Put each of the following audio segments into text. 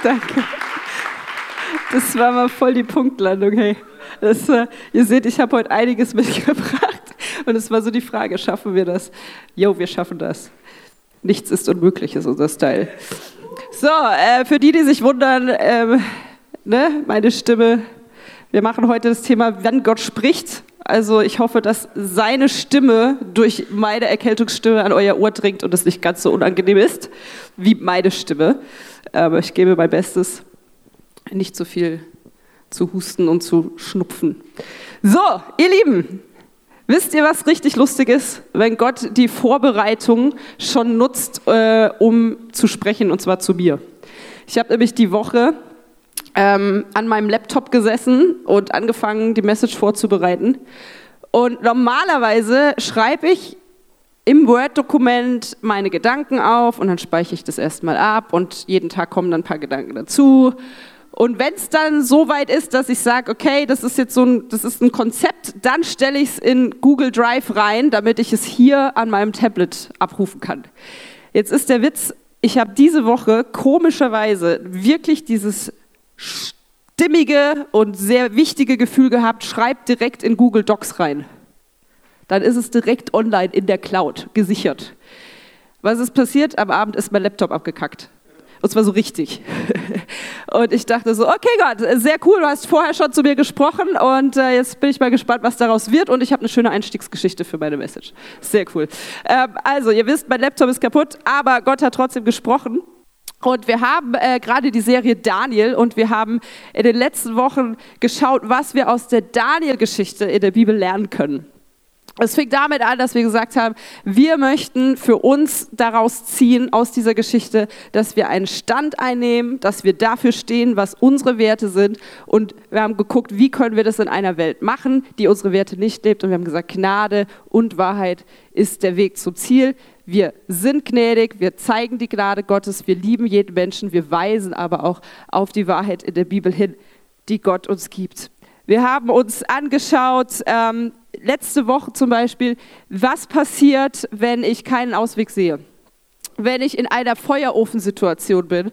Danke. Das war mal voll die Punktlandung, hey. Das, äh, ihr seht, ich habe heute einiges mitgebracht. Und es war so die Frage, schaffen wir das? Jo, wir schaffen das. Nichts ist unmöglich, ist unser Style. So, äh, für die, die sich wundern, äh, ne, meine Stimme. Wir machen heute das Thema, wenn Gott spricht. Also ich hoffe, dass seine Stimme durch meine Erkältungsstimme an euer Ohr dringt und es nicht ganz so unangenehm ist wie meine Stimme. Aber ich gebe mein Bestes, nicht zu viel zu husten und zu schnupfen. So, ihr Lieben, wisst ihr, was richtig lustig ist? Wenn Gott die Vorbereitung schon nutzt, äh, um zu sprechen, und zwar zu mir. Ich habe nämlich die Woche ähm, an meinem Laptop gesessen und angefangen, die Message vorzubereiten. Und normalerweise schreibe ich im Word-Dokument meine Gedanken auf und dann speichere ich das erstmal ab und jeden Tag kommen dann ein paar Gedanken dazu. Und wenn es dann so weit ist, dass ich sage, okay, das ist jetzt so ein, das ist ein Konzept, dann stelle ich es in Google Drive rein, damit ich es hier an meinem Tablet abrufen kann. Jetzt ist der Witz, ich habe diese Woche komischerweise wirklich dieses stimmige und sehr wichtige Gefühl gehabt, schreibt direkt in Google Docs rein. Dann ist es direkt online in der Cloud gesichert. Was ist passiert? Am Abend ist mein Laptop abgekackt. Und zwar so richtig. Und ich dachte so, okay Gott, sehr cool, du hast vorher schon zu mir gesprochen und äh, jetzt bin ich mal gespannt, was daraus wird und ich habe eine schöne Einstiegsgeschichte für meine Message. Sehr cool. Ähm, also, ihr wisst, mein Laptop ist kaputt, aber Gott hat trotzdem gesprochen. Und wir haben äh, gerade die Serie Daniel und wir haben in den letzten Wochen geschaut, was wir aus der Daniel-Geschichte in der Bibel lernen können. Es fing damit an, dass wir gesagt haben, wir möchten für uns daraus ziehen, aus dieser Geschichte, dass wir einen Stand einnehmen, dass wir dafür stehen, was unsere Werte sind. Und wir haben geguckt, wie können wir das in einer Welt machen, die unsere Werte nicht lebt. Und wir haben gesagt, Gnade und Wahrheit ist der Weg zum Ziel. Wir sind gnädig, wir zeigen die Gnade Gottes, wir lieben jeden Menschen, wir weisen aber auch auf die Wahrheit in der Bibel hin, die Gott uns gibt. Wir haben uns angeschaut, ähm, letzte Woche zum Beispiel, was passiert, wenn ich keinen Ausweg sehe? Wenn ich in einer Feuerofensituation bin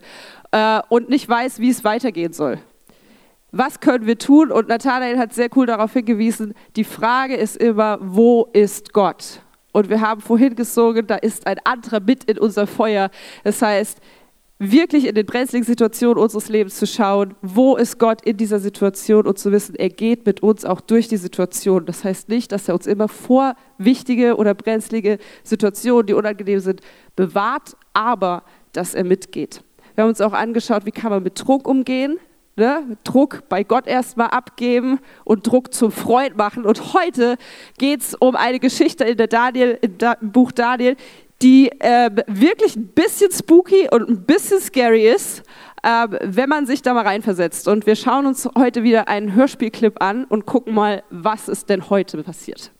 äh, und nicht weiß, wie es weitergehen soll. Was können wir tun? Und Nathanael hat sehr cool darauf hingewiesen, die Frage ist immer, wo ist Gott? Und wir haben vorhin gesungen, da ist ein anderer mit in unser Feuer. Das heißt, wirklich in den brenzligen Situationen unseres Lebens zu schauen, wo ist Gott in dieser Situation und zu wissen, er geht mit uns auch durch die Situation. Das heißt nicht, dass er uns immer vor wichtige oder brenzlige Situationen, die unangenehm sind, bewahrt, aber dass er mitgeht. Wir haben uns auch angeschaut, wie kann man mit Druck umgehen. Ne? Druck bei Gott erstmal abgeben und Druck zum Freund machen. Und heute geht es um eine Geschichte in der Daniel, im Buch Daniel, die äh, wirklich ein bisschen spooky und ein bisschen scary ist, äh, wenn man sich da mal reinversetzt. Und wir schauen uns heute wieder einen Hörspielclip an und gucken mal, was ist denn heute passiert.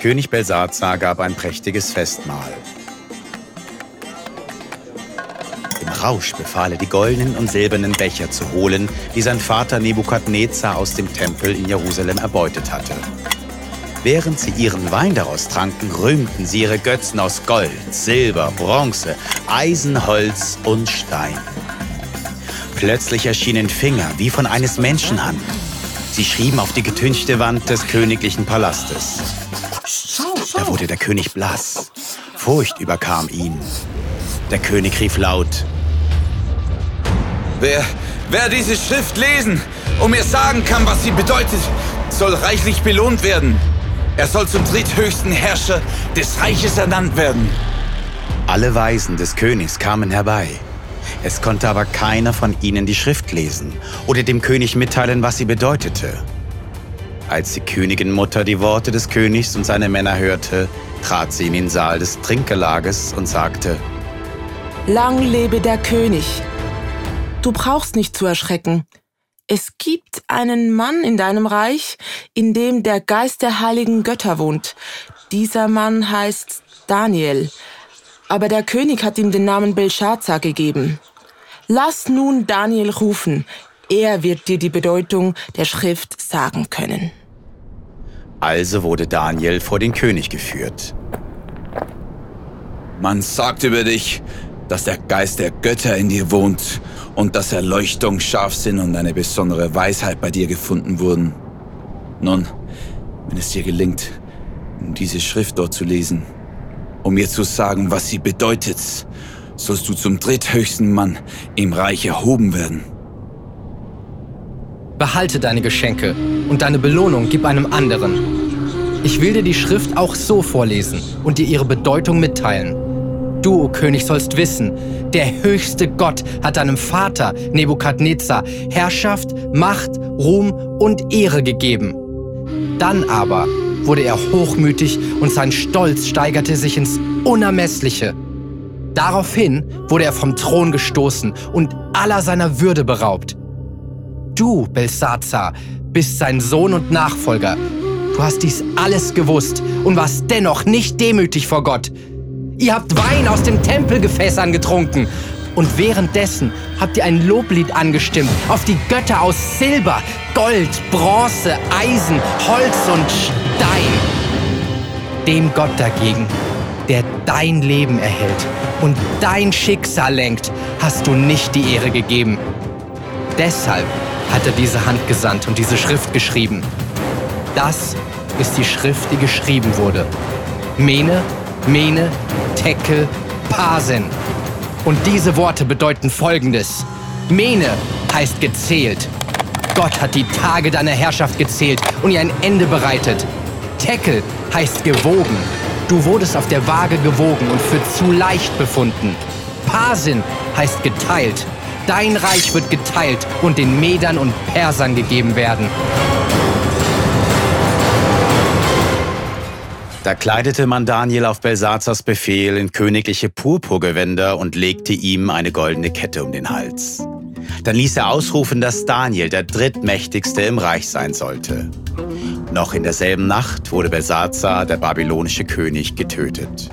König Belsazar gab ein prächtiges Festmahl. Rausch befahl er, die goldenen und silbernen Becher zu holen, die sein Vater Nebukadnezar aus dem Tempel in Jerusalem erbeutet hatte. Während sie ihren Wein daraus tranken, rühmten sie ihre Götzen aus Gold, Silber, Bronze, Eisen, Holz und Stein. Plötzlich erschienen Finger wie von eines Menschenhand. Sie schrieben auf die getünchte Wand des königlichen Palastes. Da wurde der König blass. Furcht überkam ihn. Der König rief laut. Wer, wer diese Schrift lesen und mir sagen kann, was sie bedeutet, soll reichlich belohnt werden. Er soll zum dritthöchsten Herrscher des Reiches ernannt werden. Alle Weisen des Königs kamen herbei. Es konnte aber keiner von ihnen die Schrift lesen oder dem König mitteilen, was sie bedeutete. Als die Königin Mutter die Worte des Königs und seiner Männer hörte, trat sie in den Saal des Trinkgelages und sagte, Lang lebe der König. Du brauchst nicht zu erschrecken. Es gibt einen Mann in deinem Reich, in dem der Geist der heiligen Götter wohnt. Dieser Mann heißt Daniel. Aber der König hat ihm den Namen Belshazzar gegeben. Lass nun Daniel rufen. Er wird dir die Bedeutung der Schrift sagen können. Also wurde Daniel vor den König geführt. Man sagt über dich, dass der Geist der Götter in dir wohnt und dass Erleuchtung, Scharfsinn und eine besondere Weisheit bei dir gefunden wurden. Nun, wenn es dir gelingt, diese Schrift dort zu lesen, um mir zu sagen, was sie bedeutet, sollst du zum dritthöchsten Mann im Reich erhoben werden. Behalte deine Geschenke und deine Belohnung gib einem anderen. Ich will dir die Schrift auch so vorlesen und dir ihre Bedeutung mitteilen. Du, o König, sollst wissen, der höchste Gott hat deinem Vater Nebukadnezar Herrschaft, Macht, Ruhm und Ehre gegeben. Dann aber wurde er hochmütig und sein Stolz steigerte sich ins Unermessliche. Daraufhin wurde er vom Thron gestoßen und aller seiner Würde beraubt. Du, Belsazar, bist sein Sohn und Nachfolger. Du hast dies alles gewusst und warst dennoch nicht demütig vor Gott. Ihr habt Wein aus dem Tempelgefäß getrunken. Und währenddessen habt ihr ein Loblied angestimmt auf die Götter aus Silber, Gold, Bronze, Eisen, Holz und Stein. Dem Gott dagegen, der dein Leben erhält und dein Schicksal lenkt, hast du nicht die Ehre gegeben. Deshalb hat er diese Hand gesandt und diese Schrift geschrieben. Das ist die Schrift, die geschrieben wurde. Mene, Mene, Tekel, Pasen. Und diese Worte bedeuten folgendes. Mene heißt gezählt. Gott hat die Tage deiner Herrschaft gezählt und ihr ein Ende bereitet. Tekel heißt gewogen. Du wurdest auf der Waage gewogen und für zu leicht befunden. Pasin heißt geteilt. Dein Reich wird geteilt und den Medern und Persern gegeben werden. Da kleidete man Daniel auf Belsazars Befehl in königliche Purpurgewänder und legte ihm eine goldene Kette um den Hals. Dann ließ er ausrufen, dass Daniel der drittmächtigste im Reich sein sollte. Noch in derselben Nacht wurde Belsazar, der babylonische König, getötet.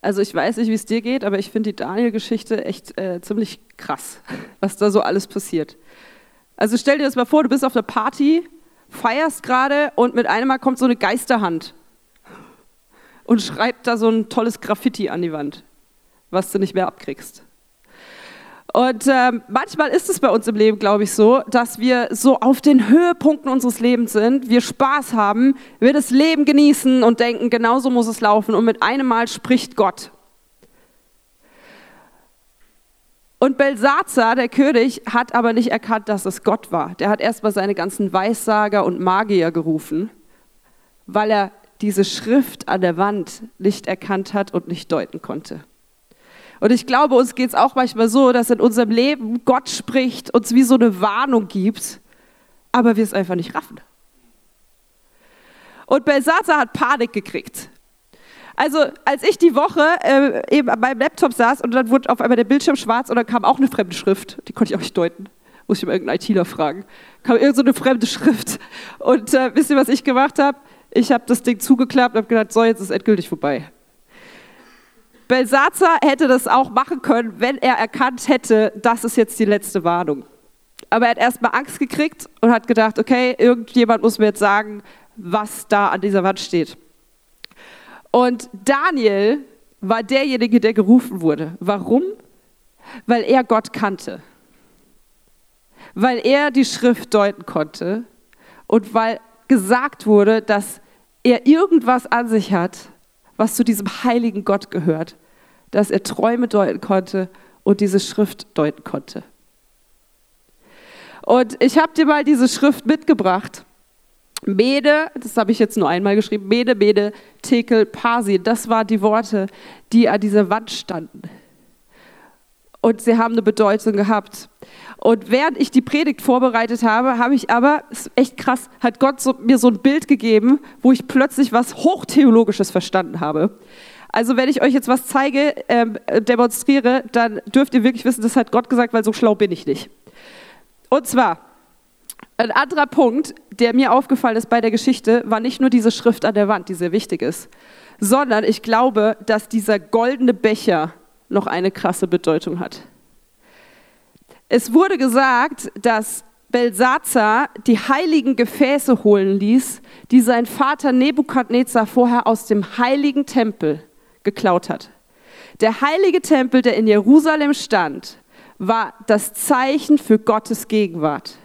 Also ich weiß nicht, wie es dir geht, aber ich finde die Daniel-Geschichte echt äh, ziemlich krass, was da so alles passiert. Also stell dir das mal vor, du bist auf einer Party, feierst gerade und mit einem Mal kommt so eine Geisterhand und schreibt da so ein tolles Graffiti an die Wand, was du nicht mehr abkriegst. Und äh, manchmal ist es bei uns im Leben, glaube ich, so, dass wir so auf den Höhepunkten unseres Lebens sind, wir Spaß haben, wir das Leben genießen und denken, genauso muss es laufen. Und mit einem Mal spricht Gott Und Belsazar, der König, hat aber nicht erkannt, dass es Gott war. Der hat erstmal seine ganzen Weissager und Magier gerufen, weil er diese Schrift an der Wand nicht erkannt hat und nicht deuten konnte. Und ich glaube, uns geht es auch manchmal so, dass in unserem Leben Gott spricht, uns wie so eine Warnung gibt, aber wir es einfach nicht raffen. Und Belsazar hat Panik gekriegt. Also als ich die Woche äh, eben beim Laptop saß und dann wurde auf einmal der Bildschirm schwarz und dann kam auch eine fremde Schrift, die konnte ich auch nicht deuten. Muss ich mal irgendeinen ITler fragen. Kam irgendeine so fremde Schrift. Und äh, wisst ihr, was ich gemacht habe? Ich habe das Ding zugeklappt und habe gedacht, so, jetzt ist endgültig vorbei. Belsazar hätte das auch machen können, wenn er erkannt hätte, das ist jetzt die letzte Warnung. Aber er hat erstmal Angst gekriegt und hat gedacht, okay, irgendjemand muss mir jetzt sagen, was da an dieser Wand steht. Und Daniel war derjenige, der gerufen wurde. Warum? Weil er Gott kannte. Weil er die Schrift deuten konnte und weil gesagt wurde, dass er irgendwas an sich hat, was zu diesem heiligen Gott gehört, dass er Träume deuten konnte und diese Schrift deuten konnte. Und ich habe dir mal diese Schrift mitgebracht. Mede, das habe ich jetzt nur einmal geschrieben, Mede, Mede, Tekel, Pasi, das waren die Worte, die an dieser Wand standen. Und sie haben eine Bedeutung gehabt. Und während ich die Predigt vorbereitet habe, habe ich aber, ist echt krass, hat Gott so, mir so ein Bild gegeben, wo ich plötzlich was Hochtheologisches verstanden habe. Also wenn ich euch jetzt was zeige, ähm, demonstriere, dann dürft ihr wirklich wissen, das hat Gott gesagt, weil so schlau bin ich nicht. Und zwar, ein anderer Punkt, der mir aufgefallen ist bei der Geschichte, war nicht nur diese Schrift an der Wand, die sehr wichtig ist, sondern ich glaube, dass dieser goldene Becher noch eine krasse Bedeutung hat. Es wurde gesagt, dass Belsazar die heiligen Gefäße holen ließ, die sein Vater Nebukadnezar vorher aus dem heiligen Tempel geklaut hat. Der heilige Tempel, der in Jerusalem stand, war das Zeichen für Gottes Gegenwart.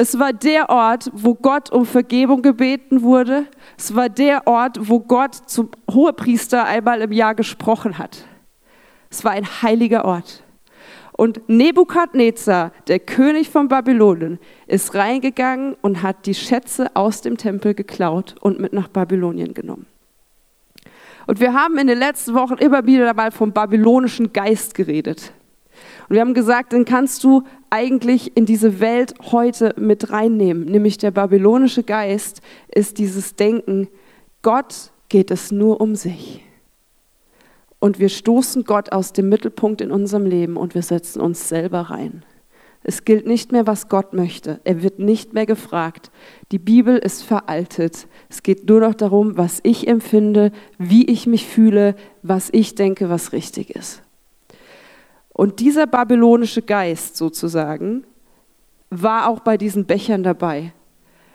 Es war der Ort, wo Gott um Vergebung gebeten wurde. Es war der Ort, wo Gott zum Hohepriester einmal im Jahr gesprochen hat. Es war ein heiliger Ort. Und Nebukadnezar, der König von Babylonien, ist reingegangen und hat die Schätze aus dem Tempel geklaut und mit nach Babylonien genommen. Und wir haben in den letzten Wochen immer wieder mal vom babylonischen Geist geredet. Und wir haben gesagt, den kannst du eigentlich in diese Welt heute mit reinnehmen. Nämlich der babylonische Geist ist dieses Denken, Gott geht es nur um sich. Und wir stoßen Gott aus dem Mittelpunkt in unserem Leben und wir setzen uns selber rein. Es gilt nicht mehr, was Gott möchte. Er wird nicht mehr gefragt. Die Bibel ist veraltet. Es geht nur noch darum, was ich empfinde, wie ich mich fühle, was ich denke, was richtig ist. Und dieser babylonische Geist sozusagen war auch bei diesen Bechern dabei.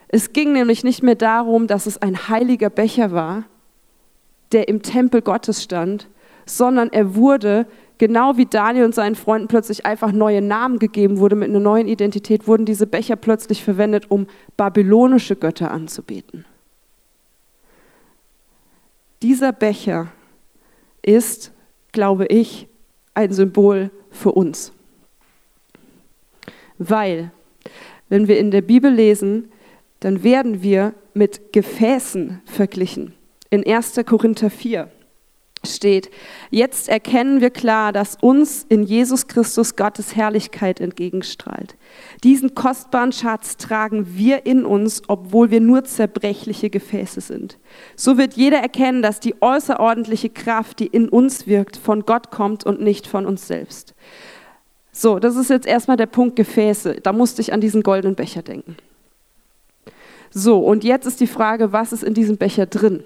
Es ging nämlich nicht mehr darum, dass es ein heiliger Becher war, der im Tempel Gottes stand, sondern er wurde, genau wie Daniel und seinen Freunden plötzlich einfach neue Namen gegeben wurde, mit einer neuen Identität, wurden diese Becher plötzlich verwendet, um babylonische Götter anzubeten. Dieser Becher ist, glaube ich, ein Symbol für uns. Weil, wenn wir in der Bibel lesen, dann werden wir mit Gefäßen verglichen. In 1. Korinther 4 steht, jetzt erkennen wir klar, dass uns in Jesus Christus Gottes Herrlichkeit entgegenstrahlt. Diesen kostbaren Schatz tragen wir in uns, obwohl wir nur zerbrechliche Gefäße sind. So wird jeder erkennen, dass die außerordentliche Kraft, die in uns wirkt, von Gott kommt und nicht von uns selbst. So, das ist jetzt erstmal der Punkt Gefäße. Da musste ich an diesen goldenen Becher denken. So, und jetzt ist die Frage, was ist in diesem Becher drin?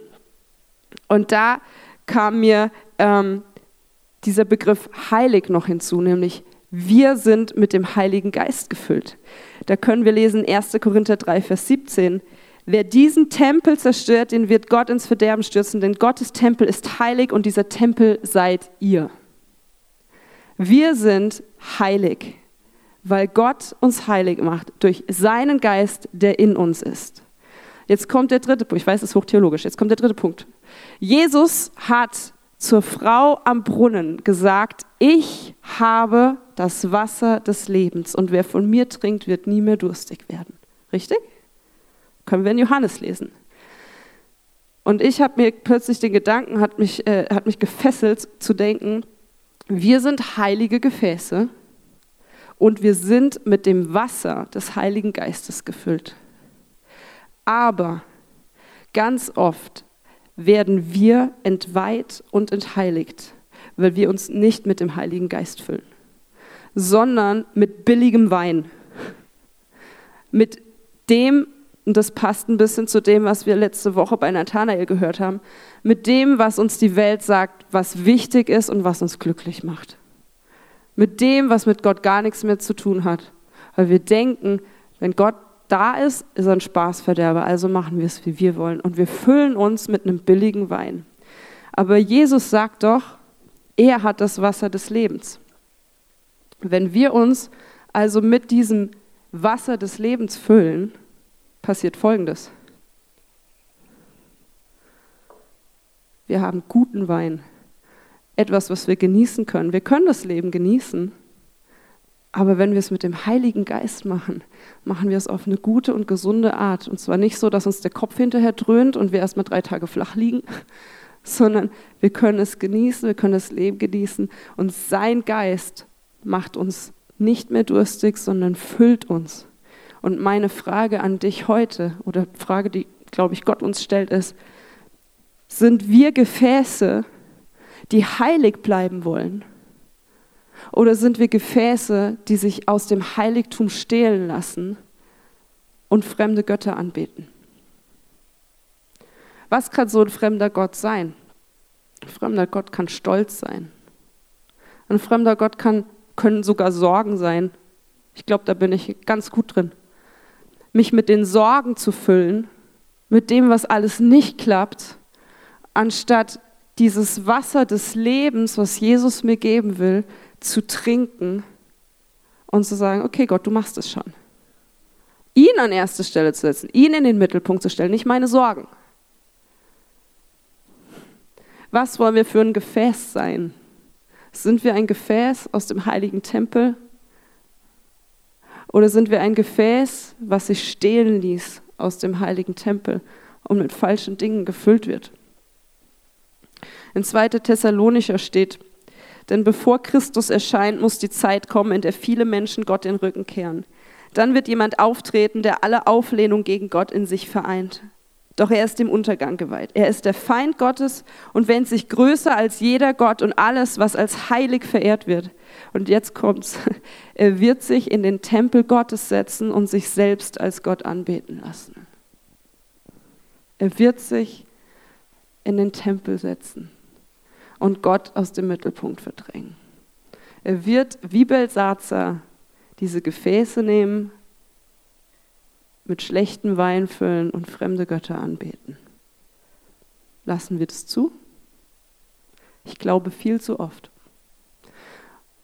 Und da kam mir ähm, dieser Begriff heilig noch hinzu, nämlich wir sind mit dem Heiligen Geist gefüllt. Da können wir lesen 1. Korinther 3, Vers 17. Wer diesen Tempel zerstört, den wird Gott ins Verderben stürzen, denn Gottes Tempel ist heilig und dieser Tempel seid ihr. Wir sind heilig, weil Gott uns heilig macht durch seinen Geist, der in uns ist. Jetzt kommt der dritte Punkt. Ich weiß, es ist hochtheologisch. Jetzt kommt der dritte Punkt. Jesus hat zur Frau am Brunnen gesagt, ich habe das Wasser des Lebens und wer von mir trinkt, wird nie mehr durstig werden. Richtig? Können wir in Johannes lesen. Und ich habe mir plötzlich den Gedanken, hat mich, äh, hat mich gefesselt zu denken, wir sind heilige Gefäße und wir sind mit dem Wasser des Heiligen Geistes gefüllt. Aber ganz oft werden wir entweiht und entheiligt, weil wir uns nicht mit dem Heiligen Geist füllen, sondern mit billigem Wein. Mit dem, und das passt ein bisschen zu dem, was wir letzte Woche bei Nathanael gehört haben, mit dem, was uns die Welt sagt, was wichtig ist und was uns glücklich macht. Mit dem, was mit Gott gar nichts mehr zu tun hat. Weil wir denken, wenn Gott da ist, ist ein Spaßverderber, also machen wir es, wie wir wollen. Und wir füllen uns mit einem billigen Wein. Aber Jesus sagt doch, er hat das Wasser des Lebens. Wenn wir uns also mit diesem Wasser des Lebens füllen, passiert Folgendes. Wir haben guten Wein, etwas, was wir genießen können. Wir können das Leben genießen, aber wenn wir es mit dem Heiligen Geist machen, machen wir es auf eine gute und gesunde Art. Und zwar nicht so, dass uns der Kopf hinterher dröhnt und wir erstmal drei Tage flach liegen, sondern wir können es genießen, wir können das Leben genießen. Und sein Geist macht uns nicht mehr durstig, sondern füllt uns. Und meine Frage an dich heute, oder Frage, die, glaube ich, Gott uns stellt, ist, sind wir Gefäße, die heilig bleiben wollen? Oder sind wir Gefäße, die sich aus dem Heiligtum stehlen lassen und fremde Götter anbeten? Was kann so ein fremder Gott sein? Ein fremder Gott kann Stolz sein. Ein fremder Gott kann, können sogar Sorgen sein. Ich glaube, da bin ich ganz gut drin. mich mit den Sorgen zu füllen, mit dem, was alles nicht klappt, anstatt dieses Wasser des Lebens, was Jesus mir geben will, zu trinken und zu sagen, okay Gott, du machst es schon. Ihn an erste Stelle zu setzen, ihn in den Mittelpunkt zu stellen, nicht meine Sorgen. Was wollen wir für ein Gefäß sein? Sind wir ein Gefäß aus dem heiligen Tempel? Oder sind wir ein Gefäß, was sich stehlen ließ aus dem heiligen Tempel und mit falschen Dingen gefüllt wird? In 2. Thessalonicher steht, denn bevor Christus erscheint, muss die Zeit kommen, in der viele Menschen Gott den Rücken kehren. Dann wird jemand auftreten, der alle Auflehnung gegen Gott in sich vereint. Doch er ist dem Untergang geweiht. Er ist der Feind Gottes und wendet sich größer als jeder Gott und alles, was als heilig verehrt wird. Und jetzt kommt's. Er wird sich in den Tempel Gottes setzen und sich selbst als Gott anbeten lassen. Er wird sich in den Tempel setzen und Gott aus dem Mittelpunkt verdrängen. Er wird wie Belsazar diese Gefäße nehmen, mit schlechtem Wein füllen und fremde Götter anbeten. Lassen wir das zu? Ich glaube viel zu oft.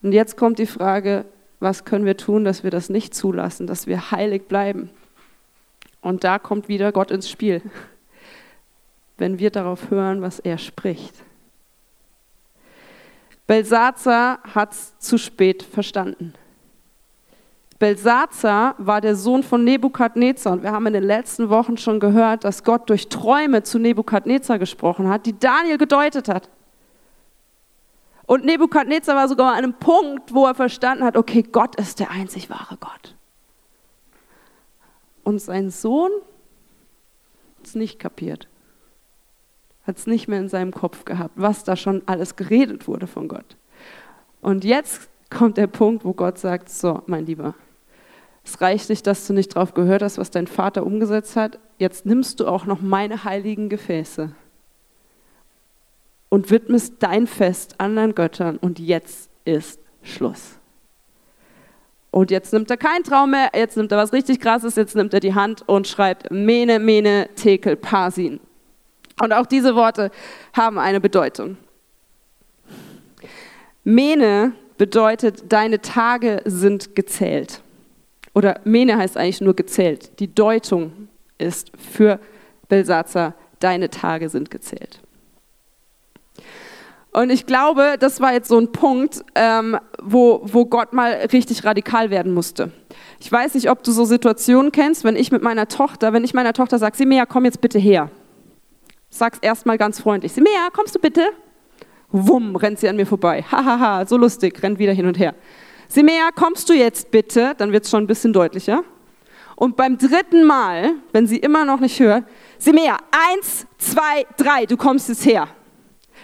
Und jetzt kommt die Frage, was können wir tun, dass wir das nicht zulassen, dass wir heilig bleiben? Und da kommt wieder Gott ins Spiel, wenn wir darauf hören, was er spricht. Belsazar es zu spät verstanden. Belsazar war der Sohn von Nebukadnezar und wir haben in den letzten Wochen schon gehört, dass Gott durch Träume zu Nebukadnezar gesprochen hat, die Daniel gedeutet hat. Und Nebukadnezar war sogar an einem Punkt, wo er verstanden hat, okay, Gott ist der einzig wahre Gott. Und sein Sohn hat es nicht kapiert hat es nicht mehr in seinem Kopf gehabt, was da schon alles geredet wurde von Gott. Und jetzt kommt der Punkt, wo Gott sagt, so, mein Lieber, es reicht nicht, dass du nicht drauf gehört hast, was dein Vater umgesetzt hat. Jetzt nimmst du auch noch meine heiligen Gefäße und widmest dein Fest anderen Göttern und jetzt ist Schluss. Und jetzt nimmt er keinen Traum mehr, jetzt nimmt er was richtig krasses, jetzt nimmt er die Hand und schreibt Mene, Mene, Tekel, Parsin. Und auch diese Worte haben eine Bedeutung. Mene bedeutet, deine Tage sind gezählt. Oder Mene heißt eigentlich nur gezählt. Die Deutung ist für Belsatzer, deine Tage sind gezählt. Und ich glaube, das war jetzt so ein Punkt, ähm, wo, wo Gott mal richtig radikal werden musste. Ich weiß nicht, ob du so Situationen kennst, wenn ich mit meiner Tochter, wenn ich meiner Tochter sage, Simea, komm jetzt bitte her sag's erstmal ganz freundlich. Simea, kommst du bitte? Wumm, rennt sie an mir vorbei. Hahaha, so lustig, rennt wieder hin und her. Simea, kommst du jetzt bitte? Dann wird's schon ein bisschen deutlicher. Und beim dritten Mal, wenn sie immer noch nicht hört, Simea, eins, zwei, drei, du kommst jetzt her.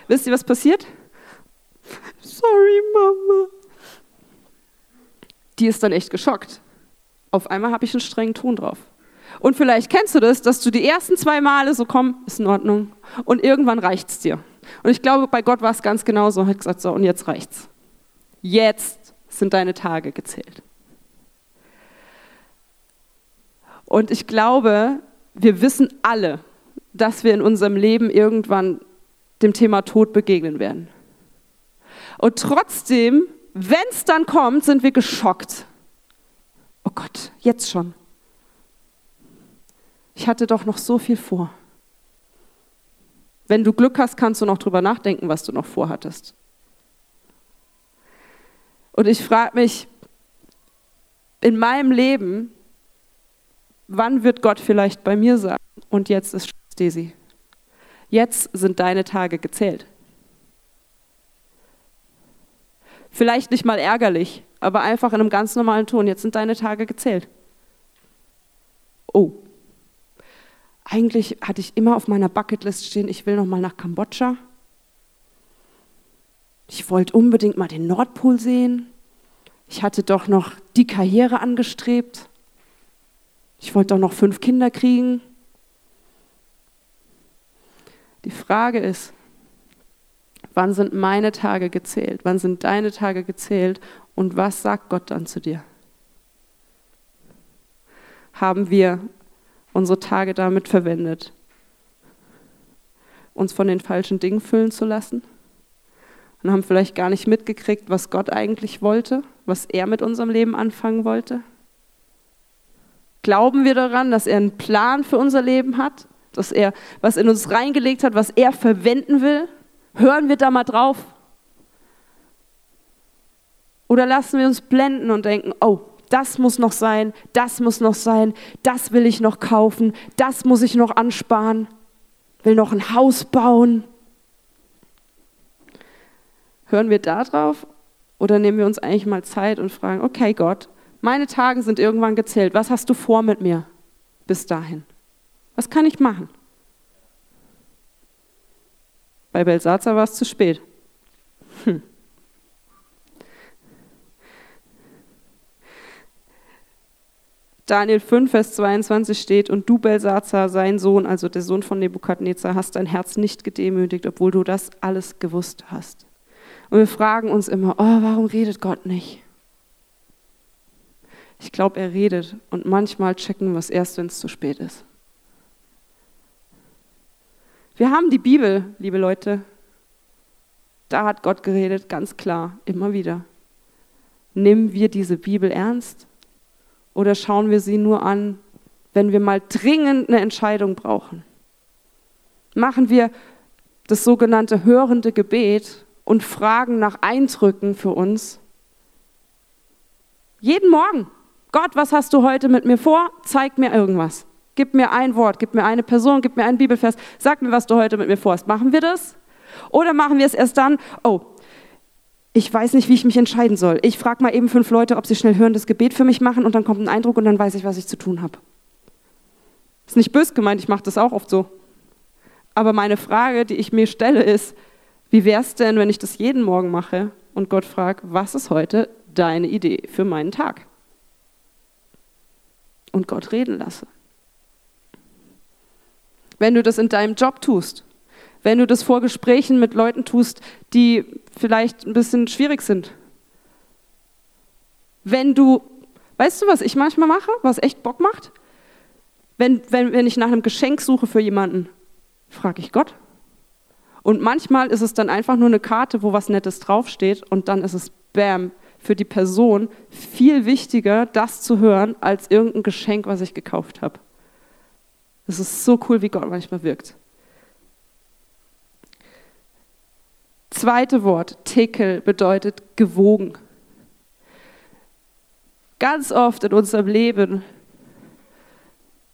Wisst ihr, was passiert? Sorry, Mama. Die ist dann echt geschockt. Auf einmal habe ich einen strengen Ton drauf. Und vielleicht kennst du das, dass du die ersten zwei Male so komm, ist in Ordnung. Und irgendwann reicht es dir. Und ich glaube, bei Gott war es ganz genauso. Er hat gesagt, so, und jetzt reicht's. Jetzt sind deine Tage gezählt. Und ich glaube, wir wissen alle, dass wir in unserem Leben irgendwann dem Thema Tod begegnen werden. Und trotzdem, wenn es dann kommt, sind wir geschockt. Oh Gott, jetzt schon ich hatte doch noch so viel vor. Wenn du Glück hast, kannst du noch drüber nachdenken, was du noch vorhattest. Und ich frage mich, in meinem Leben, wann wird Gott vielleicht bei mir sagen, und jetzt ist Daisy. Jetzt sind deine Tage gezählt. Vielleicht nicht mal ärgerlich, aber einfach in einem ganz normalen Ton. Jetzt sind deine Tage gezählt. Oh, eigentlich hatte ich immer auf meiner Bucketlist stehen, ich will noch mal nach Kambodscha. Ich wollte unbedingt mal den Nordpol sehen. Ich hatte doch noch die Karriere angestrebt. Ich wollte doch noch fünf Kinder kriegen. Die Frage ist, wann sind meine Tage gezählt? Wann sind deine Tage gezählt? Und was sagt Gott dann zu dir? haben wir unsere Tage damit verwendet, uns von den falschen Dingen füllen zu lassen und haben vielleicht gar nicht mitgekriegt, was Gott eigentlich wollte, was er mit unserem Leben anfangen wollte? Glauben wir daran, dass er einen Plan für unser Leben hat, dass er was in uns reingelegt hat, was er verwenden will? Hören wir da mal drauf? Oder lassen wir uns blenden und denken, oh, das muss noch sein, das muss noch sein, das will ich noch kaufen, das muss ich noch ansparen, will noch ein Haus bauen. Hören wir da drauf oder nehmen wir uns eigentlich mal Zeit und fragen, okay Gott, meine Tage sind irgendwann gezählt, was hast du vor mit mir bis dahin? Was kann ich machen? Bei Belsatzer war es zu spät. Hm. Daniel 5, Vers 22 steht, und du, Belsazar, sein Sohn, also der Sohn von Nebukadnezar, hast dein Herz nicht gedemütigt, obwohl du das alles gewusst hast. Und wir fragen uns immer, oh, warum redet Gott nicht? Ich glaube, er redet und manchmal checken wir es erst, wenn es zu spät ist. Wir haben die Bibel, liebe Leute. Da hat Gott geredet, ganz klar, immer wieder. Nehmen wir diese Bibel ernst? Oder schauen wir sie nur an, wenn wir mal dringend eine Entscheidung brauchen? Machen wir das sogenannte hörende Gebet und fragen nach Eindrücken für uns? Jeden Morgen. Gott, was hast du heute mit mir vor? Zeig mir irgendwas. Gib mir ein Wort, gib mir eine Person, gib mir einen Bibelvers. Sag mir, was du heute mit mir vorhast. Machen wir das? Oder machen wir es erst dann, oh, ich weiß nicht, wie ich mich entscheiden soll. Ich frage mal eben fünf Leute, ob sie schnell hörendes Gebet für mich machen und dann kommt ein Eindruck und dann weiß ich, was ich zu tun habe. Ist nicht bös gemeint, ich mache das auch oft so. Aber meine Frage, die ich mir stelle, ist, wie wäre es denn, wenn ich das jeden Morgen mache und Gott fragt, was ist heute deine Idee für meinen Tag? Und Gott reden lasse. Wenn du das in deinem Job tust, wenn du das vor Gesprächen mit Leuten tust, die vielleicht ein bisschen schwierig sind. Wenn du, weißt du, was ich manchmal mache, was echt Bock macht? Wenn, wenn, wenn ich nach einem Geschenk suche für jemanden, frage ich Gott. Und manchmal ist es dann einfach nur eine Karte, wo was Nettes draufsteht und dann ist es Bam, für die Person viel wichtiger, das zu hören, als irgendein Geschenk, was ich gekauft habe. Es ist so cool, wie Gott manchmal wirkt. Zweite Wort, Tekel, bedeutet gewogen. Ganz oft in unserem Leben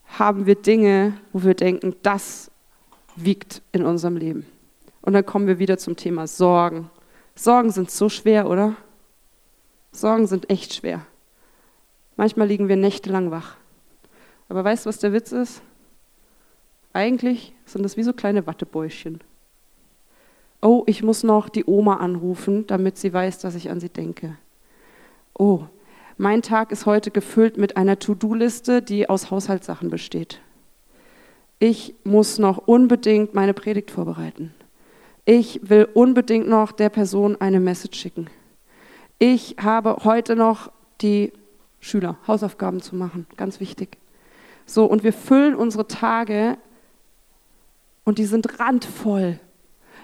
haben wir Dinge, wo wir denken, das wiegt in unserem Leben. Und dann kommen wir wieder zum Thema Sorgen. Sorgen sind so schwer, oder? Sorgen sind echt schwer. Manchmal liegen wir nächtelang wach. Aber weißt du, was der Witz ist? Eigentlich sind das wie so kleine Wattebäuschen oh, ich muss noch die Oma anrufen, damit sie weiß, dass ich an sie denke. Oh, mein Tag ist heute gefüllt mit einer To-Do-Liste, die aus Haushaltssachen besteht. Ich muss noch unbedingt meine Predigt vorbereiten. Ich will unbedingt noch der Person eine Message schicken. Ich habe heute noch die Schüler Hausaufgaben zu machen, ganz wichtig. So, und wir füllen unsere Tage und die sind randvoll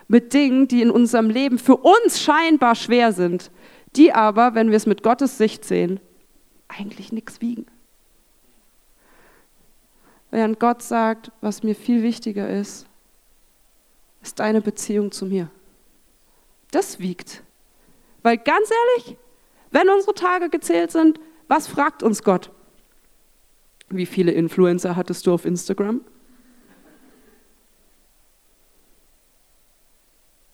mit Dingen, die in unserem Leben für uns scheinbar schwer sind, die aber, wenn wir es mit Gottes Sicht sehen, eigentlich nichts wiegen. Während Gott sagt, was mir viel wichtiger ist, ist deine Beziehung zu mir. Das wiegt. Weil ganz ehrlich, wenn unsere Tage gezählt sind, was fragt uns Gott? Wie viele Influencer hattest du auf Instagram?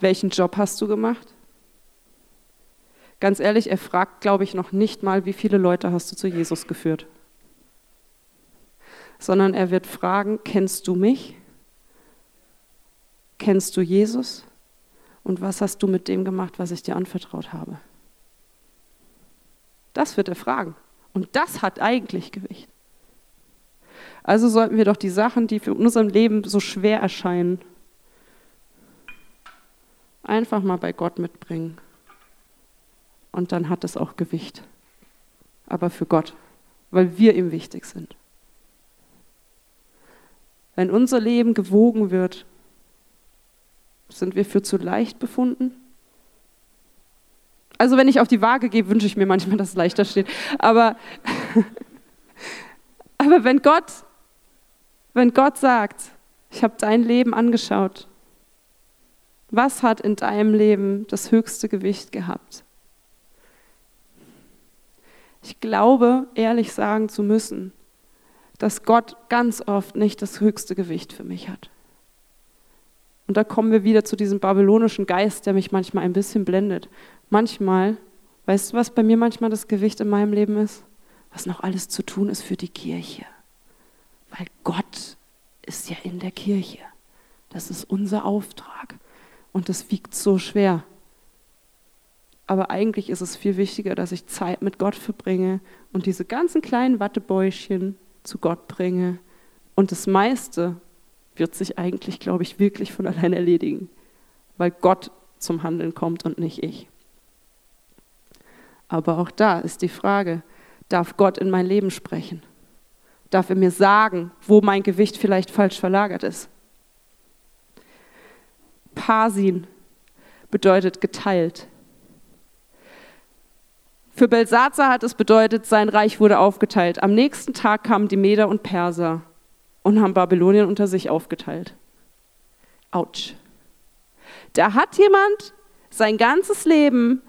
Welchen Job hast du gemacht? Ganz ehrlich, er fragt, glaube ich, noch nicht mal, wie viele Leute hast du zu Jesus geführt. Sondern er wird fragen, kennst du mich? Kennst du Jesus? Und was hast du mit dem gemacht, was ich dir anvertraut habe? Das wird er fragen. Und das hat eigentlich Gewicht. Also sollten wir doch die Sachen, die für unserem Leben so schwer erscheinen, einfach mal bei Gott mitbringen. Und dann hat es auch Gewicht. Aber für Gott, weil wir ihm wichtig sind. wenn unser Leben gewogen wird, sind wir für zu leicht befunden? Also wenn ich auf die Waage gehe, wünsche ich mir manchmal, dass es leichter steht. Aber, aber wenn Gott, wenn Gott sagt, ich habe dein Leben angeschaut, was hat in deinem Leben das höchste Gewicht gehabt? Ich glaube, ehrlich sagen zu müssen, dass Gott ganz oft nicht das höchste Gewicht für mich hat. Und da kommen wir wieder zu diesem babylonischen Geist, der mich manchmal ein bisschen blendet. Manchmal, weißt du, was bei mir manchmal das Gewicht in meinem Leben ist? Was noch alles zu tun ist für die Kirche. Weil Gott ist ja in der Kirche. Das ist unser Auftrag. Und das wiegt so schwer. Aber eigentlich ist es viel wichtiger, dass ich Zeit mit Gott verbringe und diese ganzen kleinen Wattebäuschen zu Gott bringe. Und das meiste wird sich eigentlich, glaube ich, wirklich von allein erledigen, weil Gott zum Handeln kommt und nicht ich. Aber auch da ist die Frage, darf Gott in mein Leben sprechen? Darf er mir sagen, wo mein Gewicht vielleicht falsch verlagert ist? Parsin bedeutet geteilt. Für Belsazar hat es bedeutet, sein Reich wurde aufgeteilt. Am nächsten Tag kamen die Meder und Perser und haben Babylonien unter sich aufgeteilt. Autsch. Da hat jemand sein ganzes Leben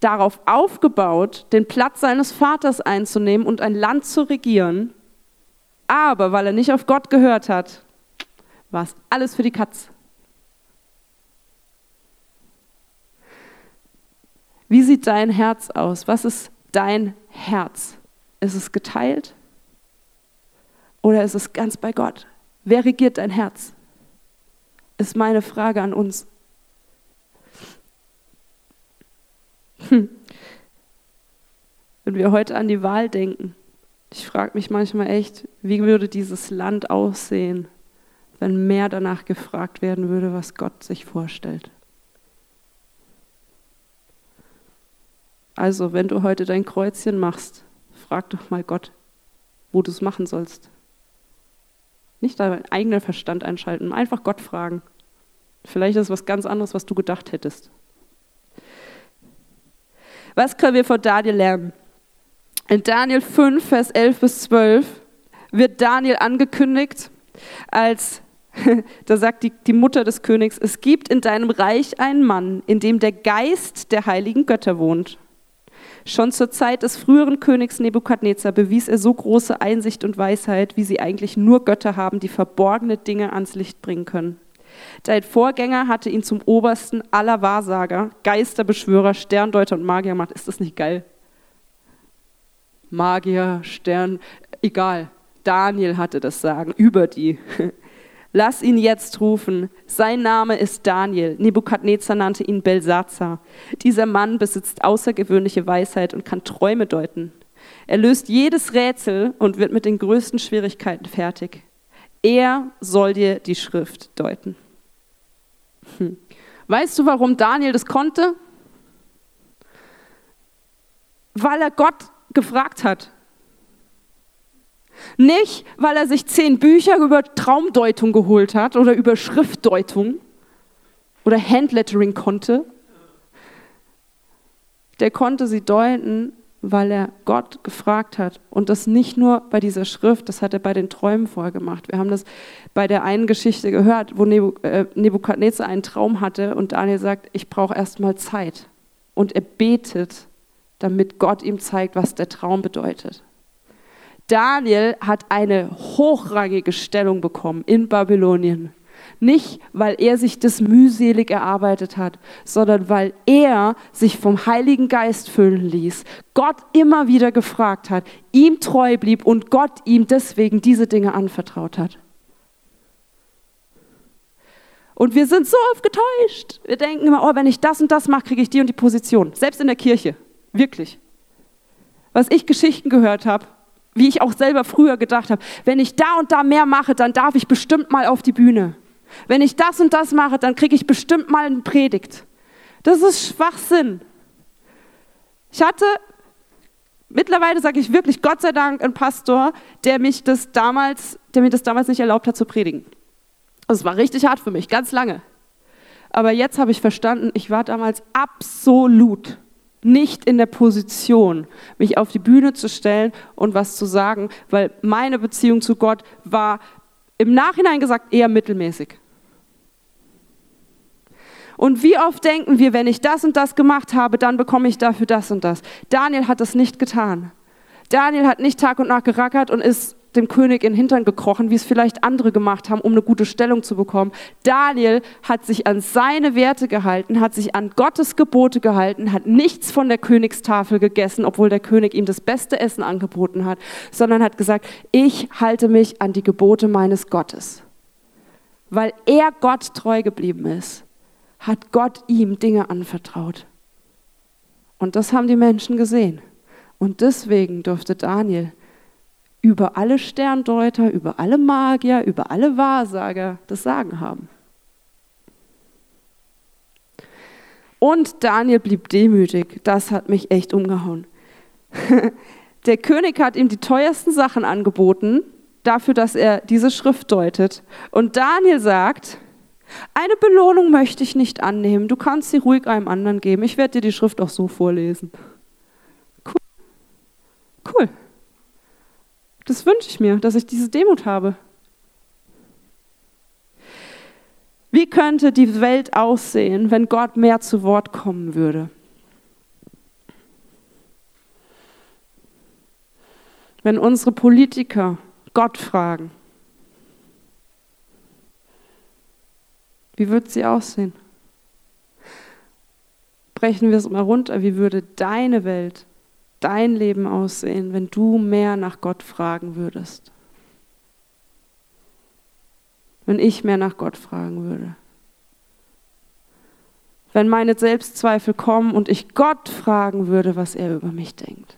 darauf aufgebaut, den Platz seines Vaters einzunehmen und ein Land zu regieren. Aber weil er nicht auf Gott gehört hat, war es alles für die Katz. Wie sieht dein Herz aus? Was ist dein Herz? Ist es geteilt? Oder ist es ganz bei Gott? Wer regiert dein Herz? Ist meine Frage an uns. Hm. Wenn wir heute an die Wahl denken, ich frage mich manchmal echt, wie würde dieses Land aussehen, wenn mehr danach gefragt werden würde, was Gott sich vorstellt. Also, wenn du heute dein Kreuzchen machst, frag doch mal Gott, wo du es machen sollst. Nicht deinen eigenen Verstand einschalten, einfach Gott fragen. Vielleicht ist es was ganz anderes, was du gedacht hättest. Was können wir von Daniel lernen? In Daniel 5, Vers 11 bis 12 wird Daniel angekündigt als, da sagt die, die Mutter des Königs, es gibt in deinem Reich einen Mann, in dem der Geist der heiligen Götter wohnt. Schon zur Zeit des früheren Königs Nebukadnezar bewies er so große Einsicht und Weisheit, wie sie eigentlich nur Götter haben, die verborgene Dinge ans Licht bringen können. Dein Vorgänger hatte ihn zum obersten aller Wahrsager, Geisterbeschwörer, Sterndeuter und Magier gemacht. Ist das nicht geil? Magier, Stern, egal. Daniel hatte das Sagen über die. Lass ihn jetzt rufen. Sein Name ist Daniel. Nebukadnezar nannte ihn Belsazar. Dieser Mann besitzt außergewöhnliche Weisheit und kann Träume deuten. Er löst jedes Rätsel und wird mit den größten Schwierigkeiten fertig. Er soll dir die Schrift deuten. Hm. Weißt du, warum Daniel das konnte? Weil er Gott gefragt hat. Nicht, weil er sich zehn Bücher über Traumdeutung geholt hat oder über Schriftdeutung oder Handlettering konnte. Der konnte sie deuten, weil er Gott gefragt hat. Und das nicht nur bei dieser Schrift, das hat er bei den Träumen vorher gemacht. Wir haben das bei der einen Geschichte gehört, wo äh, Nebukadnezar einen Traum hatte und Daniel sagt, ich brauche erstmal Zeit. Und er betet, damit Gott ihm zeigt, was der Traum bedeutet. Daniel hat eine hochrangige Stellung bekommen in Babylonien. Nicht, weil er sich das mühselig erarbeitet hat, sondern weil er sich vom Heiligen Geist füllen ließ, Gott immer wieder gefragt hat, ihm treu blieb und Gott ihm deswegen diese Dinge anvertraut hat. Und wir sind so oft getäuscht. Wir denken immer, oh, wenn ich das und das mache, kriege ich die und die Position. Selbst in der Kirche. Wirklich. Was ich Geschichten gehört habe, wie ich auch selber früher gedacht habe, wenn ich da und da mehr mache, dann darf ich bestimmt mal auf die Bühne. Wenn ich das und das mache, dann kriege ich bestimmt mal eine Predigt. Das ist Schwachsinn. Ich hatte Mittlerweile sage ich wirklich, Gott sei Dank, ein Pastor, der mich das damals, der mir das damals nicht erlaubt hat zu predigen. Es war richtig hart für mich, ganz lange. Aber jetzt habe ich verstanden, ich war damals absolut nicht in der Position, mich auf die Bühne zu stellen und was zu sagen, weil meine Beziehung zu Gott war im Nachhinein gesagt eher mittelmäßig. Und wie oft denken wir, wenn ich das und das gemacht habe, dann bekomme ich dafür das und das. Daniel hat das nicht getan. Daniel hat nicht Tag und Nacht gerackert und ist dem König in den Hintern gekrochen, wie es vielleicht andere gemacht haben, um eine gute Stellung zu bekommen. Daniel hat sich an seine Werte gehalten, hat sich an Gottes Gebote gehalten, hat nichts von der Königstafel gegessen, obwohl der König ihm das beste Essen angeboten hat, sondern hat gesagt, ich halte mich an die Gebote meines Gottes. Weil er Gott treu geblieben ist hat Gott ihm Dinge anvertraut. Und das haben die Menschen gesehen. Und deswegen durfte Daniel über alle Sterndeuter, über alle Magier, über alle Wahrsager das Sagen haben. Und Daniel blieb demütig. Das hat mich echt umgehauen. Der König hat ihm die teuersten Sachen angeboten, dafür, dass er diese Schrift deutet. Und Daniel sagt, eine Belohnung möchte ich nicht annehmen. Du kannst sie ruhig einem anderen geben. Ich werde dir die Schrift auch so vorlesen. Cool. Cool. Das wünsche ich mir, dass ich diese Demut habe. Wie könnte die Welt aussehen, wenn Gott mehr zu Wort kommen würde? Wenn unsere Politiker Gott fragen. Wie würde sie aussehen? Brechen wir es mal runter, wie würde deine Welt, dein Leben aussehen, wenn du mehr nach Gott fragen würdest? Wenn ich mehr nach Gott fragen würde? Wenn meine Selbstzweifel kommen und ich Gott fragen würde, was er über mich denkt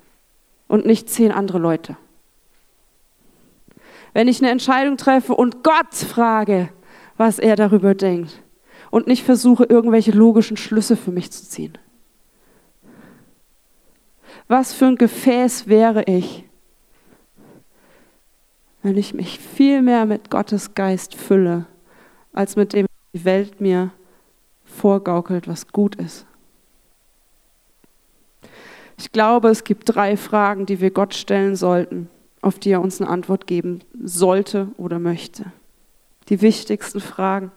und nicht zehn andere Leute? Wenn ich eine Entscheidung treffe und Gott frage, was er darüber denkt und nicht versuche, irgendwelche logischen Schlüsse für mich zu ziehen. Was für ein Gefäß wäre ich, wenn ich mich viel mehr mit Gottes Geist fülle, als mit dem die Welt mir vorgaukelt, was gut ist. Ich glaube, es gibt drei Fragen, die wir Gott stellen sollten, auf die er uns eine Antwort geben sollte oder möchte die wichtigsten Fragen.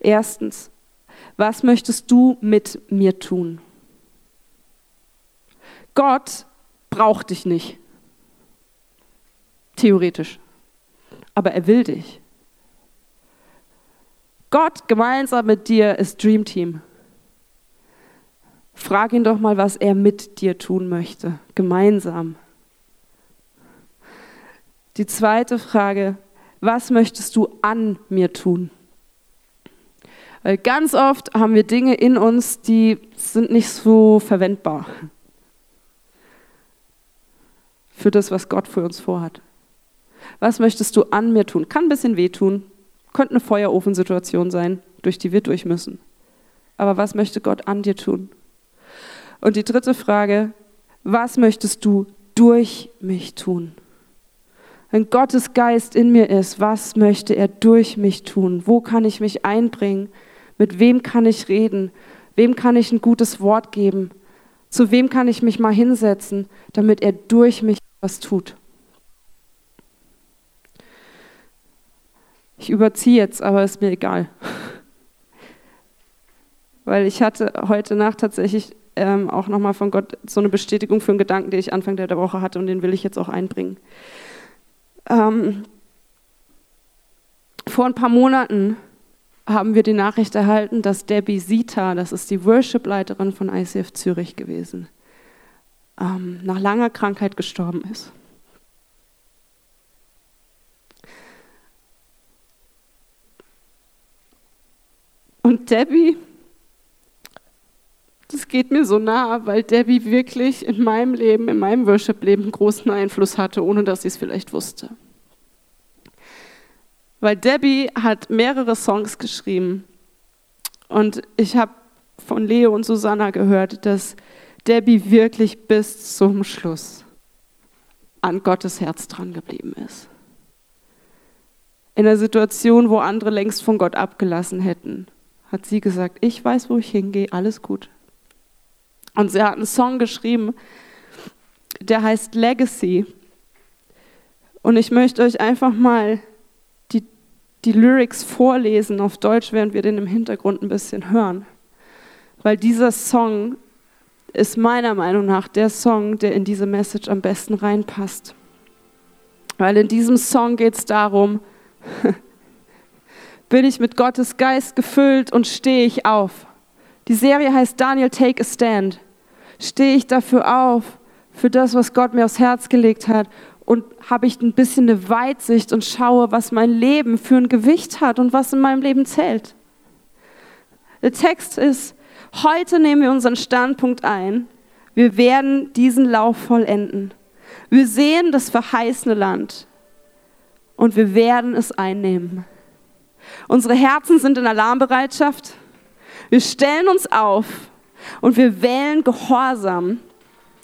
Erstens, was möchtest du mit mir tun? Gott braucht dich nicht. Theoretisch. Aber er will dich. Gott gemeinsam mit dir ist Dream Team. Frag ihn doch mal, was er mit dir tun möchte. Gemeinsam. Die zweite Frage, was möchtest du an mir tun? Weil ganz oft haben wir Dinge in uns, die sind nicht so verwendbar für das, was Gott für uns vorhat. Was möchtest du an mir tun? Kann ein bisschen wehtun, könnte eine Feuerofensituation sein, durch die wir durch müssen. Aber was möchte Gott an dir tun? Und die dritte Frage, was möchtest du durch mich tun? Wenn Gottes Geist in mir ist, was möchte er durch mich tun? Wo kann ich mich einbringen? Mit wem kann ich reden? Wem kann ich ein gutes Wort geben? Zu wem kann ich mich mal hinsetzen, damit er durch mich was tut? Ich überziehe jetzt, aber ist mir egal. Weil ich hatte heute Nacht tatsächlich ähm, auch nochmal von Gott so eine Bestätigung für einen Gedanken, den ich Anfang der Woche hatte und den will ich jetzt auch einbringen. Ähm, vor ein paar Monaten haben wir die Nachricht erhalten, dass Debbie Sita, das ist die Worship-Leiterin von ICF Zürich gewesen, ähm, nach langer Krankheit gestorben ist. Und Debbie, das geht mir so nah, weil Debbie wirklich in meinem Leben, in meinem Worship-Leben einen großen Einfluss hatte, ohne dass sie es vielleicht wusste. Weil Debbie hat mehrere Songs geschrieben und ich habe von Leo und Susanna gehört, dass Debbie wirklich bis zum Schluss an Gottes Herz dran geblieben ist. In einer Situation, wo andere längst von Gott abgelassen hätten, hat sie gesagt, ich weiß, wo ich hingehe, alles gut. Und sie hat einen Song geschrieben, der heißt Legacy. Und ich möchte euch einfach mal die, die Lyrics vorlesen auf Deutsch, während wir den im Hintergrund ein bisschen hören. Weil dieser Song ist meiner Meinung nach der Song, der in diese Message am besten reinpasst. Weil in diesem Song geht es darum, bin ich mit Gottes Geist gefüllt und stehe ich auf. Die Serie heißt Daniel Take a Stand. Stehe ich dafür auf, für das, was Gott mir aufs Herz gelegt hat und habe ich ein bisschen eine Weitsicht und schaue, was mein Leben für ein Gewicht hat und was in meinem Leben zählt. Der Text ist, heute nehmen wir unseren Standpunkt ein. Wir werden diesen Lauf vollenden. Wir sehen das verheißene Land und wir werden es einnehmen. Unsere Herzen sind in Alarmbereitschaft. Wir stellen uns auf und wir wählen Gehorsam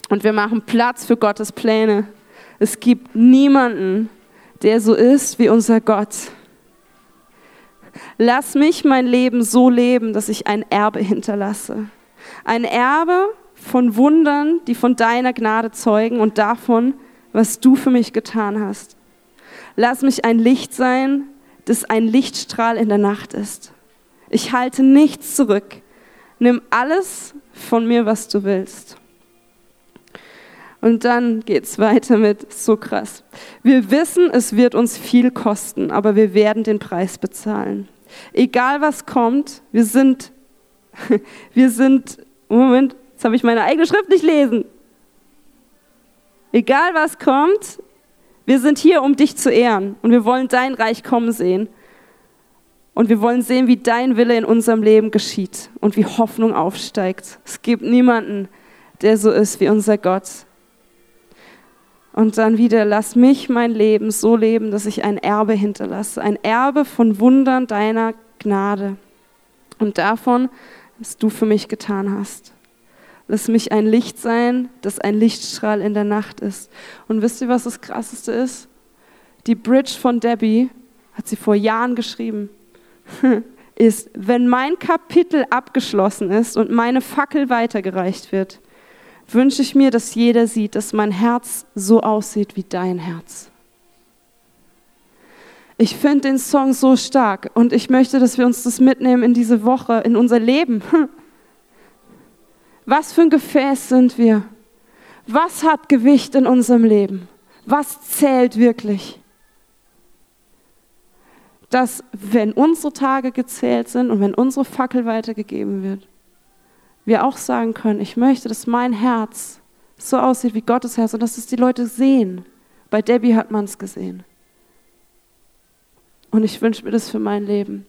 und wir machen Platz für Gottes Pläne. Es gibt niemanden, der so ist wie unser Gott. Lass mich mein Leben so leben, dass ich ein Erbe hinterlasse. Ein Erbe von Wundern, die von deiner Gnade zeugen und davon, was du für mich getan hast. Lass mich ein Licht sein, das ein Lichtstrahl in der Nacht ist. Ich halte nichts zurück. Nimm alles von mir, was du willst. Und dann geht es weiter mit, so krass. Wir wissen, es wird uns viel kosten, aber wir werden den Preis bezahlen. Egal was kommt, wir sind, wir sind, Moment, jetzt habe ich meine eigene Schrift nicht lesen. Egal was kommt, wir sind hier, um dich zu ehren und wir wollen dein Reich kommen sehen. Und wir wollen sehen, wie dein Wille in unserem Leben geschieht und wie Hoffnung aufsteigt. Es gibt niemanden, der so ist wie unser Gott. Und dann wieder, lass mich mein Leben so leben, dass ich ein Erbe hinterlasse. Ein Erbe von Wundern deiner Gnade und davon, was du für mich getan hast. Lass mich ein Licht sein, das ein Lichtstrahl in der Nacht ist. Und wisst ihr, was das Krasseste ist? Die Bridge von Debbie hat sie vor Jahren geschrieben. ist, wenn mein Kapitel abgeschlossen ist und meine Fackel weitergereicht wird, wünsche ich mir, dass jeder sieht, dass mein Herz so aussieht wie dein Herz. Ich finde den Song so stark und ich möchte, dass wir uns das mitnehmen in diese Woche, in unser Leben. Was für ein Gefäß sind wir? Was hat Gewicht in unserem Leben? Was zählt wirklich? Dass, wenn unsere Tage gezählt sind und wenn unsere Fackel weitergegeben wird, wir auch sagen können, ich möchte, dass mein Herz so aussieht wie Gottes Herz und dass es die Leute sehen. Bei Debbie hat man es gesehen. Und ich wünsche mir das für mein Leben.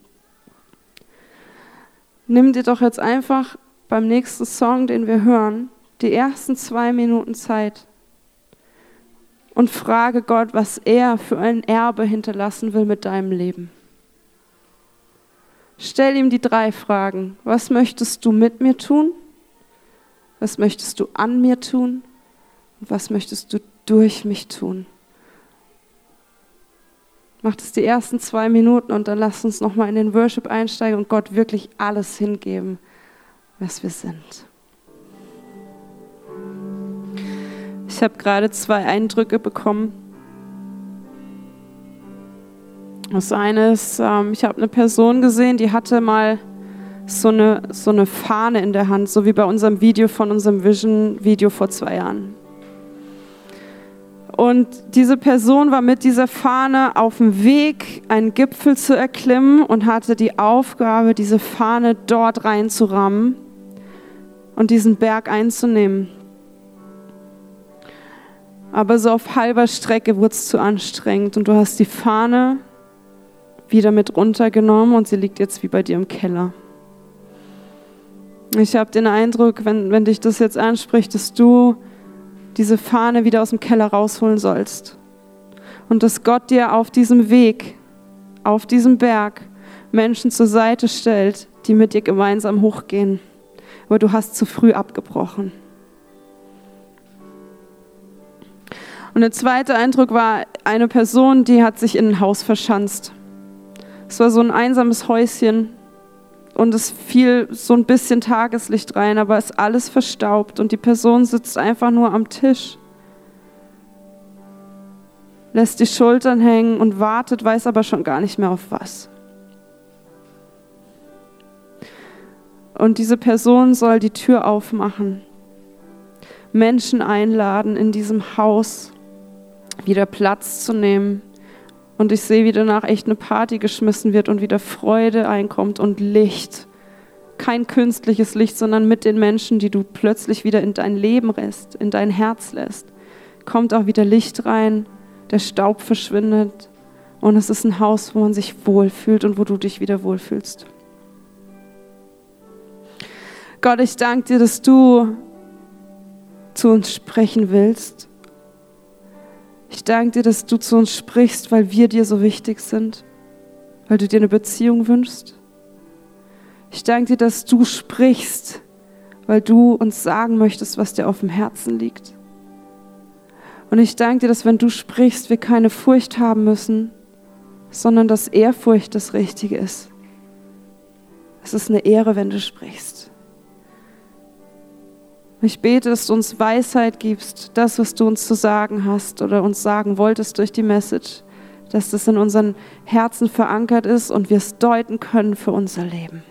Nimm dir doch jetzt einfach beim nächsten Song, den wir hören, die ersten zwei Minuten Zeit und frage Gott, was er für ein Erbe hinterlassen will mit deinem Leben. Stell ihm die drei Fragen. Was möchtest du mit mir tun? Was möchtest du an mir tun? Und was möchtest du durch mich tun? Mach das die ersten zwei Minuten und dann lass uns nochmal in den Worship einsteigen und Gott wirklich alles hingeben was wir sind. Ich habe gerade zwei Eindrücke bekommen. Das eine ist, ähm, ich habe eine Person gesehen, die hatte mal so eine, so eine Fahne in der Hand, so wie bei unserem Video von unserem Vision-Video vor zwei Jahren. Und diese Person war mit dieser Fahne auf dem Weg, einen Gipfel zu erklimmen und hatte die Aufgabe, diese Fahne dort reinzurammen und diesen Berg einzunehmen. Aber so auf halber Strecke wurde es zu anstrengend und du hast die Fahne wieder mit runtergenommen und sie liegt jetzt wie bei dir im Keller. Ich habe den Eindruck, wenn, wenn dich das jetzt anspricht, dass du diese Fahne wieder aus dem Keller rausholen sollst. Und dass Gott dir auf diesem Weg, auf diesem Berg, Menschen zur Seite stellt, die mit dir gemeinsam hochgehen. Aber du hast zu früh abgebrochen. Und der zweite Eindruck war eine Person, die hat sich in ein Haus verschanzt. Es war so ein einsames Häuschen und es fiel so ein bisschen Tageslicht rein, aber es ist alles verstaubt und die Person sitzt einfach nur am Tisch, lässt die Schultern hängen und wartet, weiß aber schon gar nicht mehr auf was. Und diese Person soll die Tür aufmachen, Menschen einladen, in diesem Haus wieder Platz zu nehmen. Und ich sehe, wie danach echt eine Party geschmissen wird und wieder Freude einkommt und Licht. Kein künstliches Licht, sondern mit den Menschen, die du plötzlich wieder in dein Leben lässt, in dein Herz lässt. Kommt auch wieder Licht rein, der Staub verschwindet und es ist ein Haus, wo man sich wohlfühlt und wo du dich wieder wohlfühlst. Gott, ich danke dir, dass du zu uns sprechen willst. Ich danke dir, dass du zu uns sprichst, weil wir dir so wichtig sind, weil du dir eine Beziehung wünschst. Ich danke dir, dass du sprichst, weil du uns sagen möchtest, was dir auf dem Herzen liegt. Und ich danke dir, dass wenn du sprichst, wir keine Furcht haben müssen, sondern dass Ehrfurcht das Richtige ist. Es ist eine Ehre, wenn du sprichst. Ich bete, dass du uns Weisheit gibst, das, was du uns zu sagen hast oder uns sagen wolltest durch die Message, dass das in unseren Herzen verankert ist und wir es deuten können für unser Leben.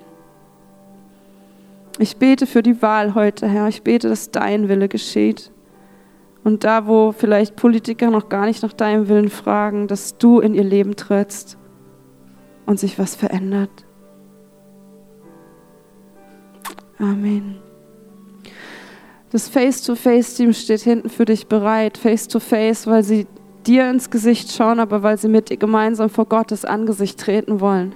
Ich bete für die Wahl heute, Herr. Ich bete, dass dein Wille geschieht. Und da, wo vielleicht Politiker noch gar nicht nach deinem Willen fragen, dass du in ihr Leben trittst und sich was verändert. Amen. Das Face-to-Face-Team steht hinten für dich bereit. Face-to-Face, weil sie dir ins Gesicht schauen, aber weil sie mit dir gemeinsam vor Gottes Angesicht treten wollen.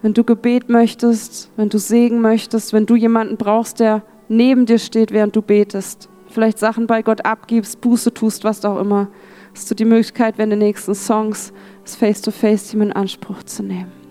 Wenn du Gebet möchtest, wenn du Segen möchtest, wenn du jemanden brauchst, der neben dir steht, während du betest, vielleicht Sachen bei Gott abgibst, Buße tust, was auch immer, hast du die Möglichkeit, während den nächsten Songs das Face-to-Face-Team in Anspruch zu nehmen.